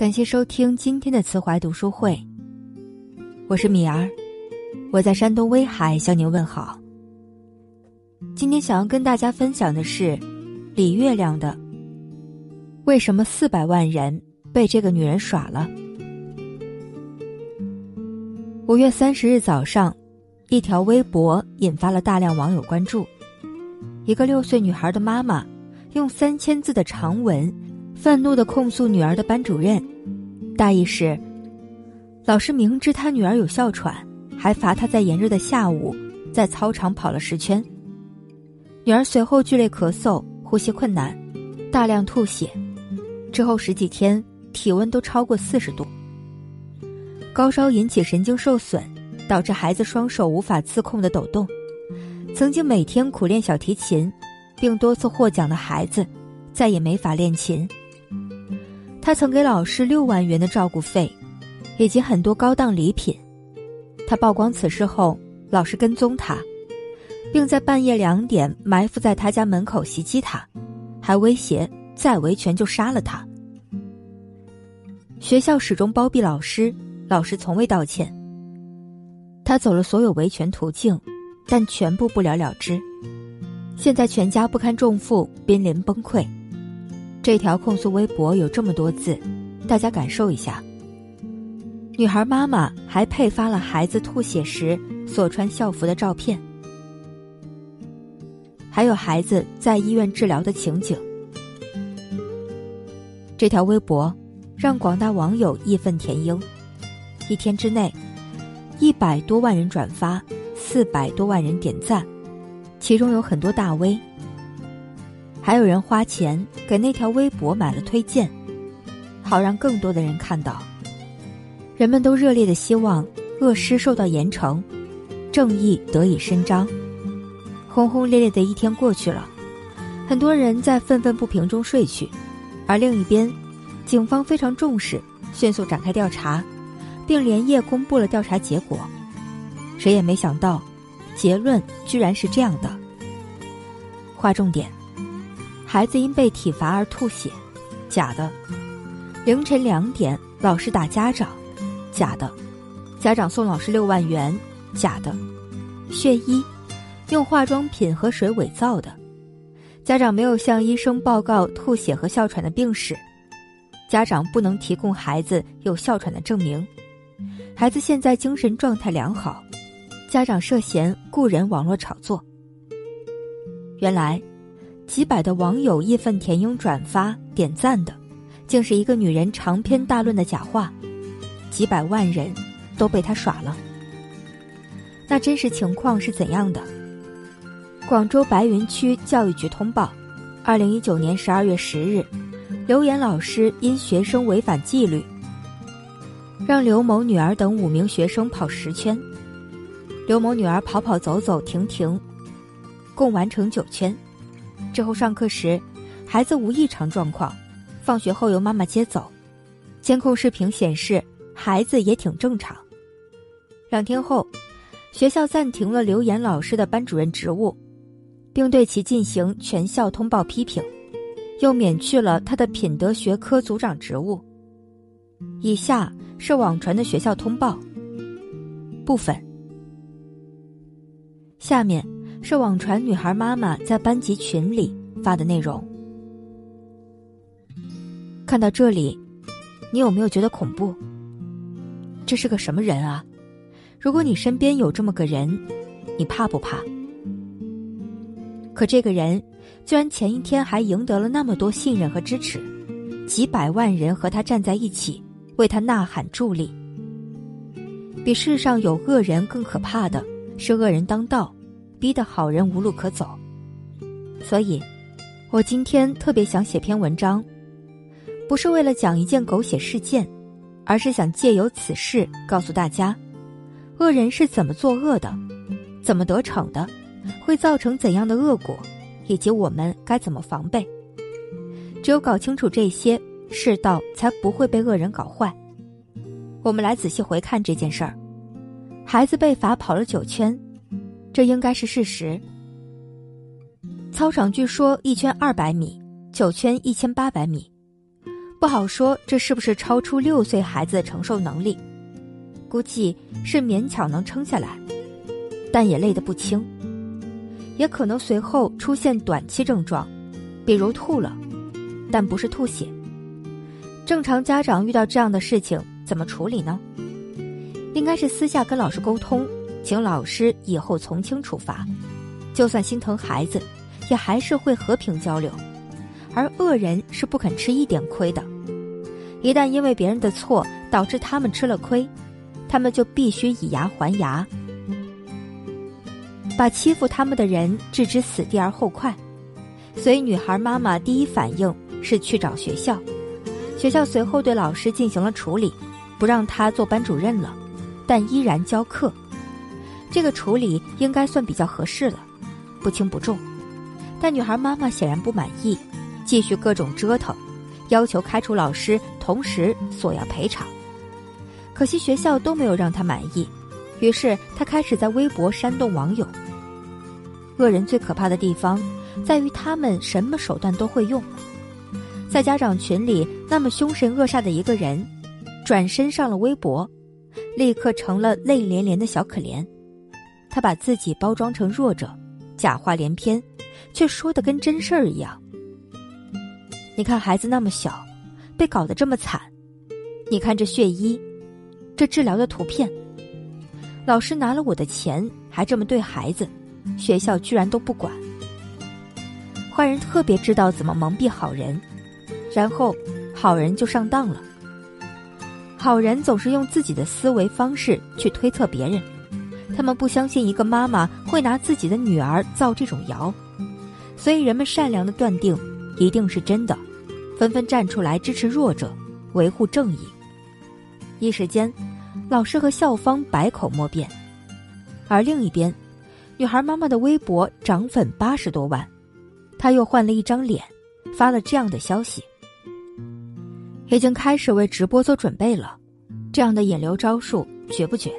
感谢收听今天的慈怀读书会，我是米儿，我在山东威海向您问好。今天想要跟大家分享的是李月亮的《为什么四百万人被这个女人耍了》。五月三十日早上，一条微博引发了大量网友关注。一个六岁女孩的妈妈用三千字的长文。愤怒的控诉女儿的班主任，大意是：老师明知他女儿有哮喘，还罚他在炎热的下午在操场跑了十圈。女儿随后剧烈咳嗽、呼吸困难、大量吐血，之后十几天体温都超过四十度，高烧引起神经受损，导致孩子双手无法自控的抖动。曾经每天苦练小提琴，并多次获奖的孩子，再也没法练琴。他曾给老师六万元的照顾费，以及很多高档礼品。他曝光此事后，老师跟踪他，并在半夜两点埋伏在他家门口袭击他，还威胁再维权就杀了他。学校始终包庇老师，老师从未道歉。他走了所有维权途径，但全部不了了之。现在全家不堪重负，濒临崩溃。这条控诉微博有这么多字，大家感受一下。女孩妈妈还配发了孩子吐血时所穿校服的照片，还有孩子在医院治疗的情景。这条微博让广大网友义愤填膺，一天之内，一百多万人转发，四百多万人点赞，其中有很多大 V。还有人花钱给那条微博买了推荐，好让更多的人看到。人们都热烈的希望恶师受到严惩，正义得以伸张。轰轰烈烈的一天过去了，很多人在愤愤不平中睡去，而另一边，警方非常重视，迅速展开调查，并连夜公布了调查结果。谁也没想到，结论居然是这样的。划重点。孩子因被体罚而吐血，假的；凌晨两点老师打家长，假的；家长送老师六万元，假的；血衣用化妆品和水伪造的；家长没有向医生报告吐血和哮喘的病史；家长不能提供孩子有哮喘的证明；孩子现在精神状态良好；家长涉嫌雇人网络炒作。原来。几百的网友义愤填膺转发点赞的，竟是一个女人长篇大论的假话，几百万人都被他耍了。那真实情况是怎样的？广州白云区教育局通报：二零一九年十二月十日，刘岩老师因学生违反纪律，让刘某女儿等五名学生跑十圈，刘某女儿跑跑走走停停，共完成九圈。之后上课时，孩子无异常状况，放学后由妈妈接走，监控视频显示孩子也挺正常。两天后，学校暂停了刘岩老师的班主任职务，并对其进行全校通报批评，又免去了他的品德学科组长职务。以下是网传的学校通报部分，下面。是网传女孩妈妈在班级群里发的内容。看到这里，你有没有觉得恐怖？这是个什么人啊？如果你身边有这么个人，你怕不怕？可这个人居然前一天还赢得了那么多信任和支持，几百万人和他站在一起，为他呐喊助力。比世上有恶人更可怕的是恶人当道。逼得好人无路可走，所以，我今天特别想写篇文章，不是为了讲一件狗血事件，而是想借由此事告诉大家，恶人是怎么作恶的，怎么得逞的，会造成怎样的恶果，以及我们该怎么防备。只有搞清楚这些，世道才不会被恶人搞坏。我们来仔细回看这件事儿，孩子被罚跑了九圈。这应该是事实。操场据说一圈二百米，九圈一千八百米，不好说这是不是超出六岁孩子的承受能力，估计是勉强能撑下来，但也累得不轻。也可能随后出现短期症状，比如吐了，但不是吐血。正常家长遇到这样的事情怎么处理呢？应该是私下跟老师沟通，请老师以后从轻处罚。就算心疼孩子，也还是会和平交流。而恶人是不肯吃一点亏的，一旦因为别人的错导致他们吃了亏，他们就必须以牙还牙。把欺负他们的人置之死地而后快，所以女孩妈妈第一反应是去找学校。学校随后对老师进行了处理，不让他做班主任了，但依然教课。这个处理应该算比较合适了，不轻不重。但女孩妈妈显然不满意，继续各种折腾，要求开除老师，同时索要赔偿。可惜学校都没有让她满意，于是她开始在微博煽动网友。恶人最可怕的地方，在于他们什么手段都会用。在家长群里那么凶神恶煞的一个人，转身上了微博，立刻成了泪连连的小可怜。他把自己包装成弱者，假话连篇，却说的跟真事儿一样。你看孩子那么小，被搞得这么惨，你看这血衣，这治疗的图片，老师拿了我的钱还这么对孩子。学校居然都不管，坏人特别知道怎么蒙蔽好人，然后好人就上当了。好人总是用自己的思维方式去推测别人，他们不相信一个妈妈会拿自己的女儿造这种谣，所以人们善良的断定一定是真的，纷纷站出来支持弱者，维护正义。一时间，老师和校方百口莫辩，而另一边。女孩妈妈的微博涨粉八十多万，她又换了一张脸，发了这样的消息：已经开始为直播做准备了。这样的引流招数绝不绝？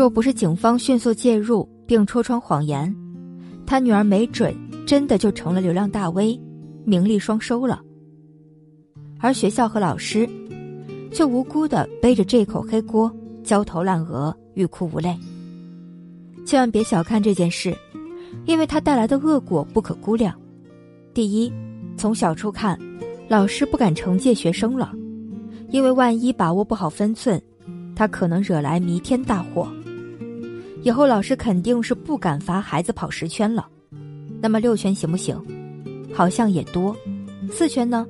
若不是警方迅速介入并戳穿谎言，他女儿没准真的就成了流量大 V，名利双收了。而学校和老师，却无辜的背着这口黑锅，焦头烂额，欲哭无泪。千万别小看这件事，因为它带来的恶果不可估量。第一，从小处看，老师不敢惩戒学生了，因为万一把握不好分寸，他可能惹来弥天大祸。以后老师肯定是不敢罚孩子跑十圈了。那么六圈行不行？好像也多。四圈呢？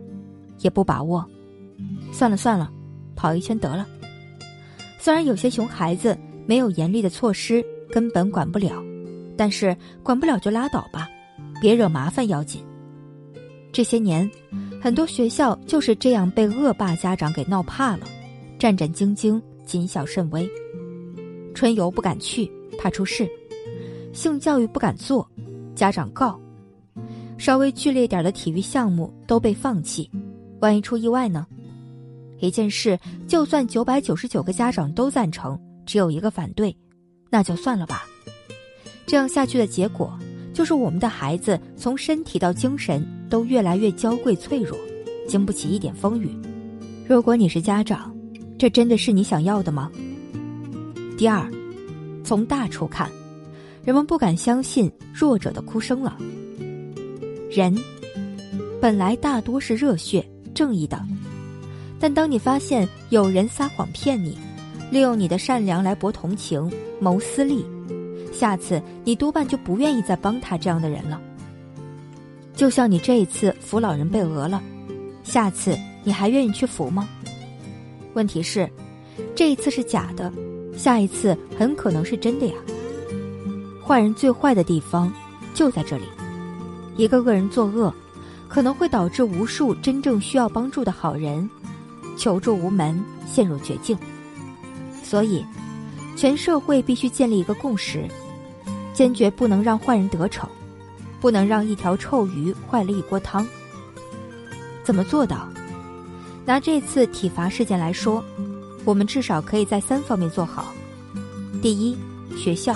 也不把握。算了算了，跑一圈得了。虽然有些熊孩子没有严厉的措施。根本管不了，但是管不了就拉倒吧，别惹麻烦要紧。这些年，很多学校就是这样被恶霸家长给闹怕了，战战兢兢，谨小慎微。春游不敢去，怕出事；性教育不敢做，家长告。稍微剧烈点的体育项目都被放弃，万一出意外呢？一件事，就算九百九十九个家长都赞成，只有一个反对。那就算了吧，这样下去的结果就是我们的孩子从身体到精神都越来越娇贵脆弱，经不起一点风雨。如果你是家长，这真的是你想要的吗？第二，从大处看，人们不敢相信弱者的哭声了。人本来大多是热血正义的，但当你发现有人撒谎骗你。利用你的善良来博同情、谋私利，下次你多半就不愿意再帮他这样的人了。就像你这一次扶老人被讹了，下次你还愿意去扶吗？问题是，这一次是假的，下一次很可能是真的呀。坏人最坏的地方就在这里，一个恶人作恶，可能会导致无数真正需要帮助的好人求助无门，陷入绝境。所以，全社会必须建立一个共识，坚决不能让坏人得逞，不能让一条臭鱼坏了一锅汤。怎么做到？拿这次体罚事件来说，我们至少可以在三方面做好。第一，学校。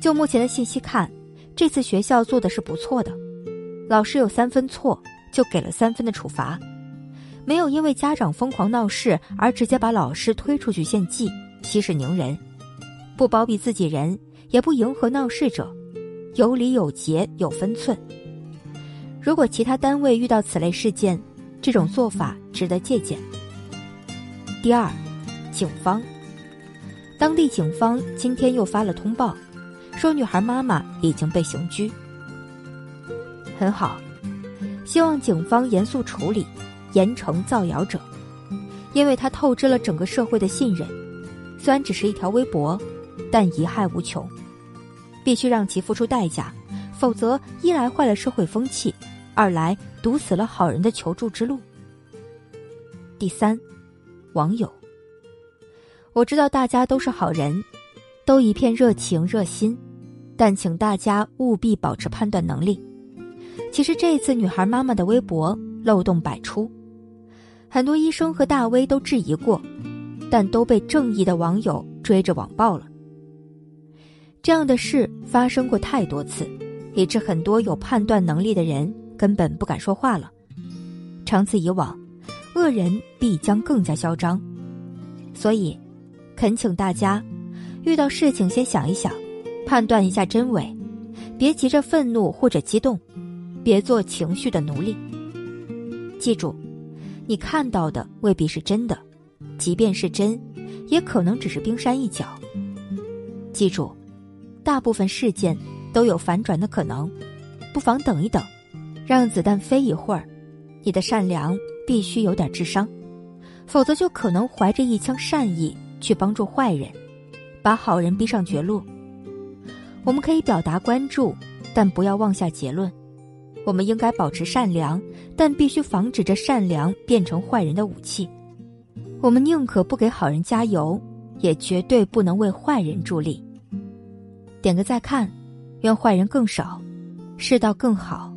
就目前的信息看，这次学校做的是不错的，老师有三分错，就给了三分的处罚，没有因为家长疯狂闹事而直接把老师推出去献祭，息事宁人，不包庇自己人，也不迎合闹事者，有理有节有分寸。如果其他单位遇到此类事件，这种做法值得借鉴。第二，警方，当地警方今天又发了通报，说女孩妈妈已经被刑拘。很好，希望警方严肃处理，严惩造谣者，因为他透支了整个社会的信任。虽然只是一条微博，但贻害无穷，必须让其付出代价，否则一来坏了社会风气。二来堵死了好人的求助之路。第三，网友，我知道大家都是好人，都一片热情热心，但请大家务必保持判断能力。其实这一次女孩妈妈的微博漏洞百出，很多医生和大 V 都质疑过，但都被正义的网友追着网暴了。这样的事发生过太多次，以致很多有判断能力的人。根本不敢说话了。长此以往，恶人必将更加嚣张。所以，恳请大家，遇到事情先想一想，判断一下真伪，别急着愤怒或者激动，别做情绪的奴隶。记住，你看到的未必是真的，即便是真，也可能只是冰山一角。记住，大部分事件都有反转的可能，不妨等一等。让子弹飞一会儿，你的善良必须有点智商，否则就可能怀着一腔善意去帮助坏人，把好人逼上绝路。我们可以表达关注，但不要妄下结论。我们应该保持善良，但必须防止这善良变成坏人的武器。我们宁可不给好人加油，也绝对不能为坏人助力。点个再看，愿坏人更少，世道更好。